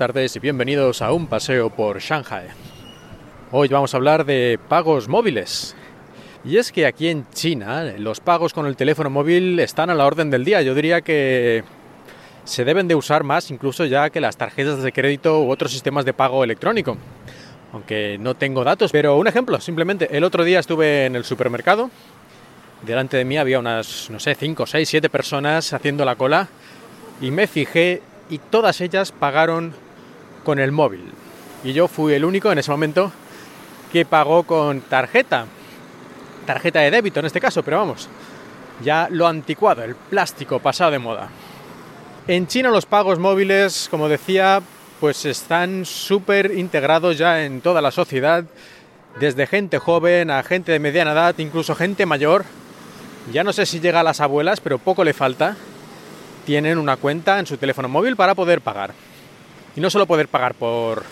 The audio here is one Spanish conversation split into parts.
Tardes y bienvenidos a un paseo por Shanghai. Hoy vamos a hablar de pagos móviles. Y es que aquí en China los pagos con el teléfono móvil están a la orden del día. Yo diría que se deben de usar más incluso ya que las tarjetas de crédito u otros sistemas de pago electrónico. Aunque no tengo datos, pero un ejemplo, simplemente el otro día estuve en el supermercado. Delante de mí había unas, no sé, 5, 6, 7 personas haciendo la cola y me fijé y todas ellas pagaron con el móvil. Y yo fui el único en ese momento que pagó con tarjeta. Tarjeta de débito en este caso, pero vamos, ya lo anticuado, el plástico pasado de moda. En China los pagos móviles, como decía, pues están súper integrados ya en toda la sociedad, desde gente joven a gente de mediana edad, incluso gente mayor. Ya no sé si llega a las abuelas, pero poco le falta tienen una cuenta en su teléfono móvil para poder pagar. Y no solo poder pagar por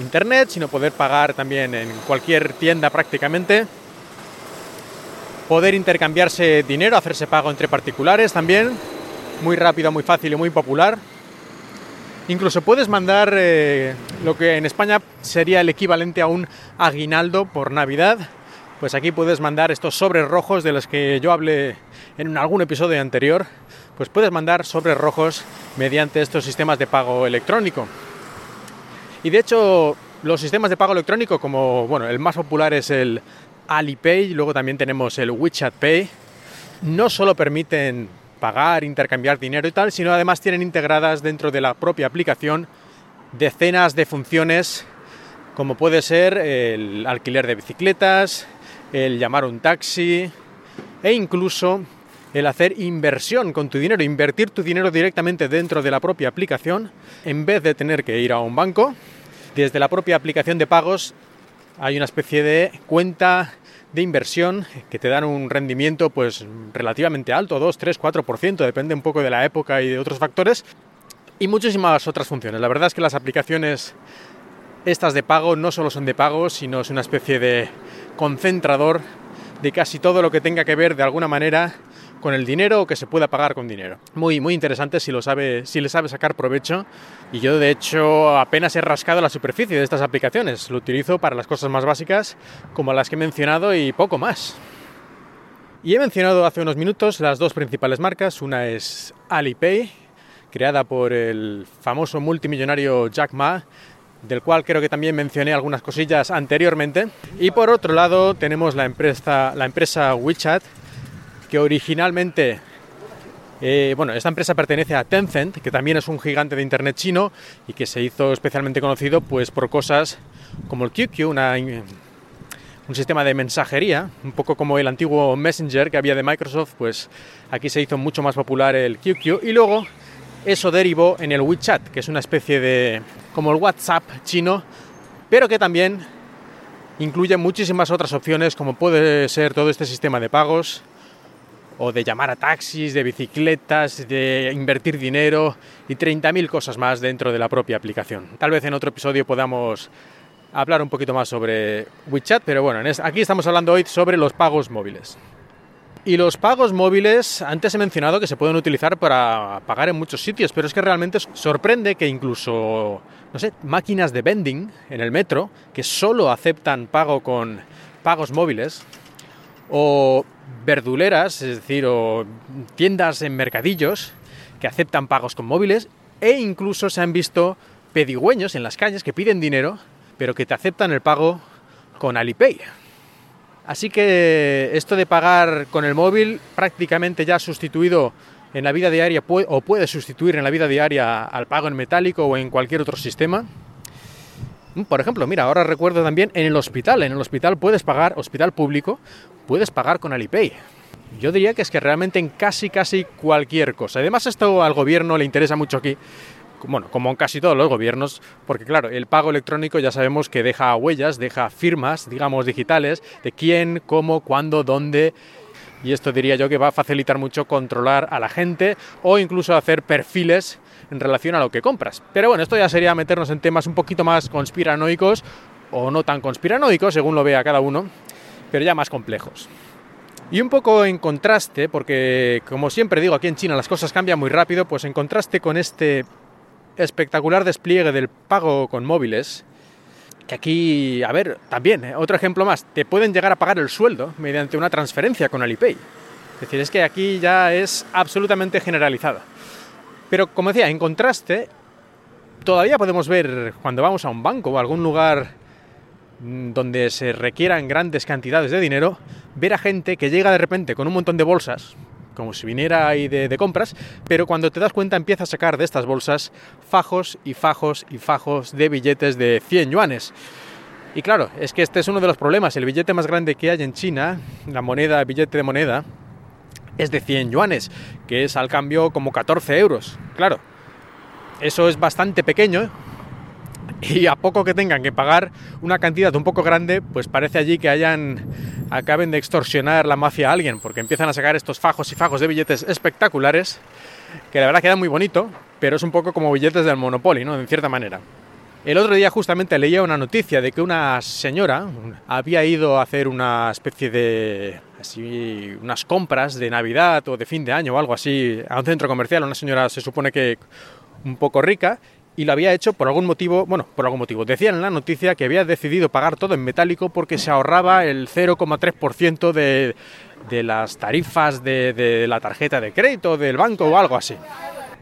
internet, sino poder pagar también en cualquier tienda prácticamente. Poder intercambiarse dinero, hacerse pago entre particulares también. Muy rápido, muy fácil y muy popular. Incluso puedes mandar eh, lo que en España sería el equivalente a un aguinaldo por Navidad. Pues aquí puedes mandar estos sobres rojos de los que yo hablé en algún episodio anterior pues puedes mandar sobres rojos mediante estos sistemas de pago electrónico. Y de hecho, los sistemas de pago electrónico, como bueno, el más popular es el Alipay, luego también tenemos el WeChat Pay, no solo permiten pagar, intercambiar dinero y tal, sino además tienen integradas dentro de la propia aplicación decenas de funciones como puede ser el alquiler de bicicletas, el llamar un taxi e incluso el hacer inversión con tu dinero, invertir tu dinero directamente dentro de la propia aplicación, en vez de tener que ir a un banco. Desde la propia aplicación de pagos hay una especie de cuenta de inversión que te dan un rendimiento pues relativamente alto, 2, 3, 4%, depende un poco de la época y de otros factores, y muchísimas otras funciones. La verdad es que las aplicaciones estas de pago no solo son de pago, sino es una especie de concentrador de casi todo lo que tenga que ver de alguna manera con el dinero o que se pueda pagar con dinero. Muy, muy interesante si, lo sabe, si le sabe sacar provecho. Y yo, de hecho, apenas he rascado la superficie de estas aplicaciones. Lo utilizo para las cosas más básicas, como las que he mencionado, y poco más. Y he mencionado hace unos minutos las dos principales marcas. Una es Alipay, creada por el famoso multimillonario Jack Ma, del cual creo que también mencioné algunas cosillas anteriormente. Y por otro lado tenemos la empresa, la empresa WeChat, que originalmente, eh, bueno, esta empresa pertenece a Tencent, que también es un gigante de Internet chino y que se hizo especialmente conocido pues, por cosas como el QQ, un sistema de mensajería, un poco como el antiguo Messenger que había de Microsoft, pues aquí se hizo mucho más popular el QQ. Y luego eso derivó en el WeChat, que es una especie de como el WhatsApp chino, pero que también incluye muchísimas otras opciones como puede ser todo este sistema de pagos, o de llamar a taxis, de bicicletas, de invertir dinero y 30.000 cosas más dentro de la propia aplicación. Tal vez en otro episodio podamos hablar un poquito más sobre WeChat, pero bueno, aquí estamos hablando hoy sobre los pagos móviles. Y los pagos móviles, antes he mencionado que se pueden utilizar para pagar en muchos sitios, pero es que realmente sorprende que incluso, no sé, máquinas de vending en el metro, que solo aceptan pago con pagos móviles, o verduleras, es decir, o tiendas en mercadillos que aceptan pagos con móviles e incluso se han visto pedigüeños en las calles que piden dinero, pero que te aceptan el pago con Alipay. Así que esto de pagar con el móvil prácticamente ya ha sustituido en la vida diaria o puede sustituir en la vida diaria al pago en metálico o en cualquier otro sistema. Mm, por ejemplo, mira, ahora recuerdo también en el hospital. En el hospital puedes pagar, hospital público, puedes pagar con Alipay. Yo diría que es que realmente en casi, casi cualquier cosa. Además, esto al gobierno le interesa mucho aquí. Bueno, como en casi todos los gobiernos, porque claro, el pago electrónico ya sabemos que deja huellas, deja firmas, digamos, digitales, de quién, cómo, cuándo, dónde y esto diría yo que va a facilitar mucho controlar a la gente o incluso hacer perfiles en relación a lo que compras. Pero bueno, esto ya sería meternos en temas un poquito más conspiranoicos o no tan conspiranoicos, según lo vea cada uno, pero ya más complejos. Y un poco en contraste, porque como siempre digo, aquí en China las cosas cambian muy rápido, pues en contraste con este espectacular despliegue del pago con móviles, que aquí, a ver, también, ¿eh? otro ejemplo más, te pueden llegar a pagar el sueldo mediante una transferencia con Alipay. Es decir, es que aquí ya es absolutamente generalizada. Pero como decía, en contraste, todavía podemos ver cuando vamos a un banco o a algún lugar mm, donde se requieran grandes cantidades de dinero, ver a gente que llega de repente con un montón de bolsas, como si viniera ahí de, compras, pero cuando te das cuenta empieza a sacar de estas bolsas fajos y fajos y fajos de billetes de 100 yuanes. Y claro, es que este es uno de los problemas. El billete más grande que hay en China, la moneda, billete de moneda, es de 100 yuanes, que es al cambio como 14 euros. Claro, eso es bastante pequeño y a poco que tengan que pagar una cantidad un poco grande, pues parece allí que hayan acaben de extorsionar la mafia a alguien, porque empiezan a sacar estos fajos y fajos de billetes espectaculares, que la verdad queda muy bonito, pero es un poco como billetes del Monopoly, ¿no? En cierta manera. El otro día justamente leía una noticia de que una señora había ido a hacer una especie de así unas compras de Navidad o de fin de año o algo así a un centro comercial, una señora se supone que un poco rica y lo había hecho por algún motivo, bueno, por algún motivo. Decían en la noticia que había decidido pagar todo en metálico porque se ahorraba el 0,3% de, de las tarifas de, de la tarjeta de crédito del banco o algo así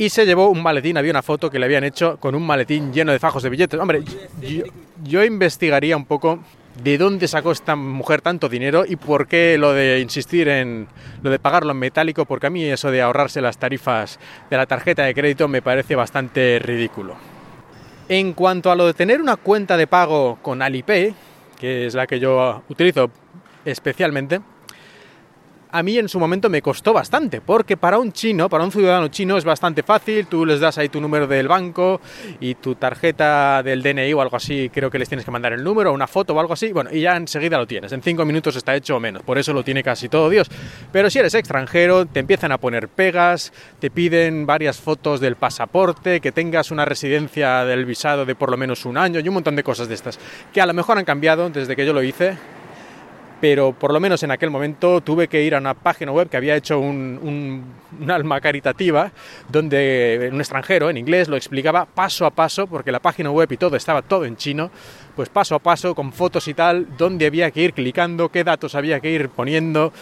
y se llevó un maletín, había una foto que le habían hecho con un maletín lleno de fajos de billetes. Hombre, yo, yo, investigaría un poco de dónde sacó esta mujer tanto dinero y por qué lo de insistir en lo de pagarlo en metálico, porque a mí eso de ahorrarse las tarifas de la tarjeta de crédito me parece bastante ridículo. En cuanto a lo de tener una cuenta de pago con Alipay, que es la que yo utilizo especialmente, a mí en su momento me costó bastante, porque para un chino, para un ciudadano chino es bastante fácil, tú les das ahí tu número del banco y tu tarjeta del DNI o algo así, creo que les tienes que mandar el número, una foto o algo así, bueno, y ya enseguida lo tienes, en cinco minutos está hecho o menos, por eso lo tiene casi todo Dios. Pero si eres extranjero, te empiezan a poner pegas, te piden varias fotos del pasaporte, que tengas una residencia del visado de por lo menos un año y un montón de cosas de estas, que a lo mejor han cambiado desde que yo lo hice, pero por lo menos en aquel momento tuve que ir a una página web que había hecho un, alma caritativa, donde un extranjero en inglés lo explicaba paso a paso, porque la página web y todo estaba todo en chino, pues paso a paso, con fotos y tal, dónde había que ir clicando, qué datos había que ir poniendo,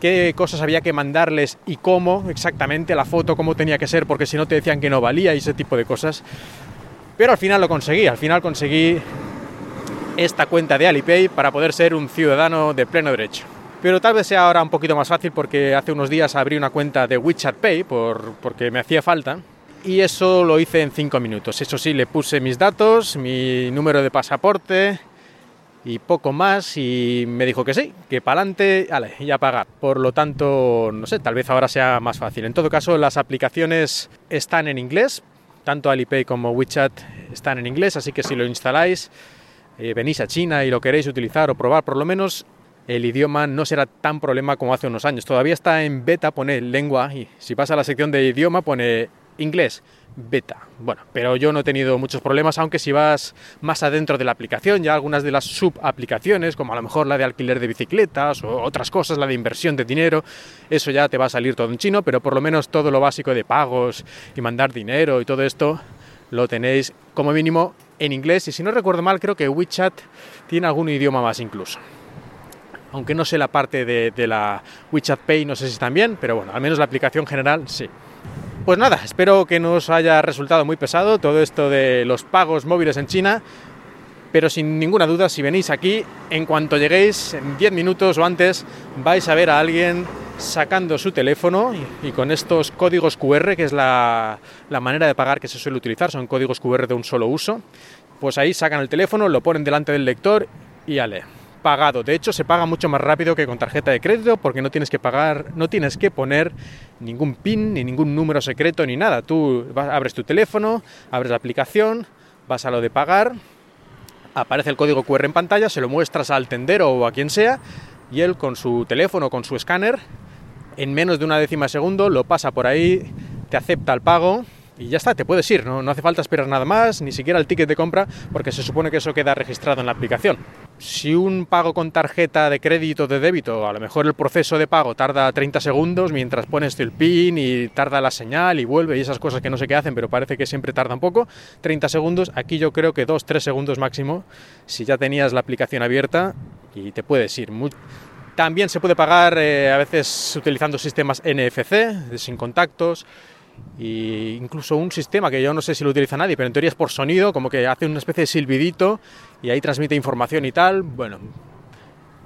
qué cosas había que mandarles y cómo exactamente la foto, cómo tenía que ser, porque si no te decían que no valía y ese tipo de cosas. Pero al final lo conseguí, al final conseguí esta cuenta de Alipay para poder ser un ciudadano de pleno derecho. Pero tal vez sea ahora un poquito más fácil porque hace unos días abrí una cuenta de WeChat Pay por, porque me hacía falta y eso lo hice en 5 minutos. Eso sí, le puse mis datos, mi número de pasaporte y poco más y me dijo que sí, que para adelante, y a pagar. Por lo tanto, no sé, tal vez ahora sea más fácil. En todo caso, las aplicaciones están en inglés, tanto Alipay como WeChat están en inglés, así que si lo instaláis eh, venís a China y lo queréis utilizar o probar, por lo menos el idioma no será tan problema como hace unos años. Todavía está en beta, pone lengua y si pasa a la sección de idioma pone inglés, beta. Bueno, pero yo no he tenido muchos problemas, aunque si vas más adentro de la aplicación, ya algunas de las subaplicaciones, como a lo mejor la de alquiler de bicicletas o otras cosas, la de inversión de dinero, eso ya te va a salir todo en chino, pero por lo menos todo lo básico de pagos y mandar dinero y todo esto lo tenéis como mínimo en inglés y si no recuerdo mal creo que WeChat tiene algún idioma más incluso. Aunque no sé la parte de, la WeChat Pay, no sé si también, pero bueno, al menos la aplicación general sí. Pues nada, espero que no os haya resultado muy pesado todo esto de los pagos móviles en China, pero sin ninguna duda si venís aquí, en cuanto lleguéis, en 10 minutos o antes, vais a ver a alguien sacando su teléfono y, con estos códigos QR, que es la, manera de pagar que se suele utilizar, son códigos QR de un solo uso, pues ahí sacan el teléfono, lo ponen delante del lector y ale, pagado. De hecho, se paga mucho más rápido que con tarjeta de crédito porque no tienes que pagar, no tienes que poner ningún PIN ni ningún número secreto ni nada. Tú abres tu teléfono, abres la aplicación, vas a lo de pagar, aparece el código QR en pantalla, se lo muestras al tendero o a quien sea él con su teléfono, con su escáner, en menos de una décima segundo lo pasa por ahí, te acepta el pago y ya está, te puedes ir, ¿no? no hace falta esperar nada más, ni siquiera el ticket de compra, porque se supone que eso queda registrado en la aplicación. Si un pago con tarjeta de crédito o de débito, a lo mejor el proceso de pago tarda 30 segundos mientras pones el PIN y tarda la señal y vuelve y esas cosas que no sé qué hacen, pero parece que siempre tarda un poco, 30 segundos, aquí yo creo que 2-3 segundos máximo, si ya tenías la aplicación abierta y te puedes ir. También se puede pagar eh, a veces utilizando sistemas NFC, sin contactos, e incluso un sistema que yo no sé si lo utiliza nadie, pero en teoría es por sonido, como que hace una especie de silbidito y ahí transmite información y tal. Bueno,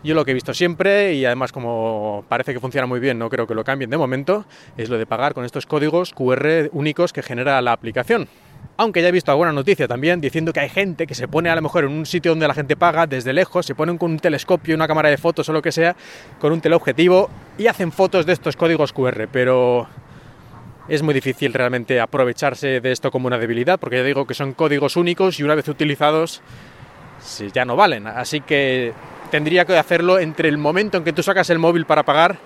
yo lo que he visto siempre y además como parece que funciona muy bien, no creo que lo cambien de momento, es lo de pagar con estos códigos QR únicos que genera la aplicación. Aunque ya he visto alguna noticia también diciendo que hay gente que se pone a lo mejor en un sitio donde la gente paga desde lejos, se ponen con un telescopio, una cámara de fotos o lo que sea, con un teleobjetivo y hacen fotos de estos códigos QR, pero es muy difícil realmente aprovecharse de esto como una debilidad, porque ya digo que son códigos únicos y una vez utilizados ya no valen. Así que tendría que hacerlo entre el momento en que tú sacas el móvil para pagar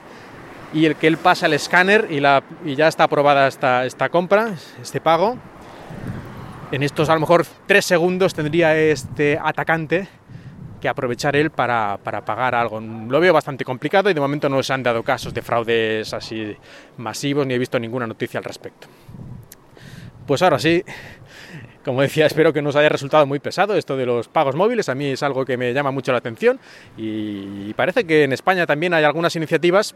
y el que él pasa el escáner y, ya está aprobada esta, esta compra, este pago. En estos a lo mejor tres segundos tendría este atacante que aprovechar él para, pagar algo. Lo veo bastante complicado y de momento no se han dado casos de fraudes así masivos ni he visto ninguna noticia al respecto. Pues ahora sí, como decía, espero que nos haya resultado muy pesado esto de los pagos móviles. A mí es algo que me llama mucho la atención y parece que en España también hay algunas iniciativas,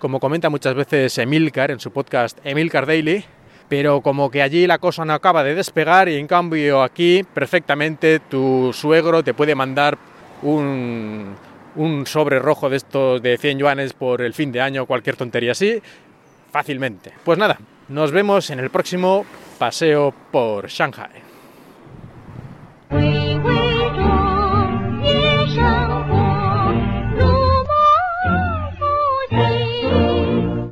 como comenta muchas veces Emilcar en su podcast Emilcar Daily, pero como que allí la cosa no acaba de despegar y en cambio aquí perfectamente tu suegro te puede mandar un, un sobre rojo de estos de 100 yuanes por el fin de año, o cualquier tontería así, fácilmente. Pues nada, nos vemos en el próximo paseo por Shanghai.